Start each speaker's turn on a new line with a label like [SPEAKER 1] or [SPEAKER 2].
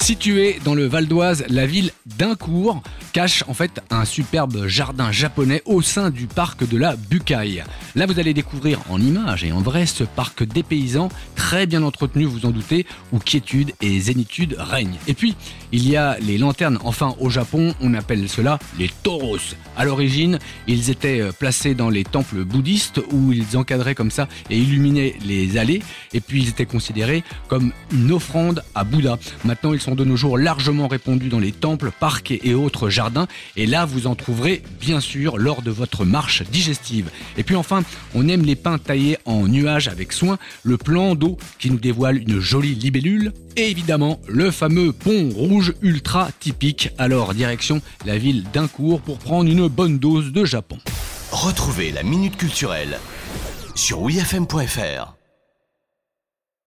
[SPEAKER 1] Située dans le Val d'Oise, la ville d'Incourt cache en fait un superbe jardin japonais au sein du parc de la Bucaille. Là, vous allez découvrir en images et en vrai ce parc dépaysant, très bien entretenu, vous en doutez, où quiétude et zénitude règnent. Et puis, il y a les lanternes. Enfin, au Japon, on appelle cela les toros. À l'origine, ils étaient euh, placés dans les temples bouddhistes où ils encadraient comme ça et illuminaient les allées. Et puis, ils étaient considérés comme une offrande à Bouddha. Maintenant, ils sont de nos jours largement répandus dans les temples, parcs et autres jardins. Et là, vous en trouverez bien sûr lors de votre marche digestive. Et puis enfin, on aime les pins taillés en nuages avec soin, le plan d'eau qui nous dévoile une jolie libellule, et évidemment le fameux pont rouge ultra typique. Alors direction la ville d'Incourt pour prendre une bonne dose de Japon.
[SPEAKER 2] Retrouvez la minute culturelle sur wifm.fr.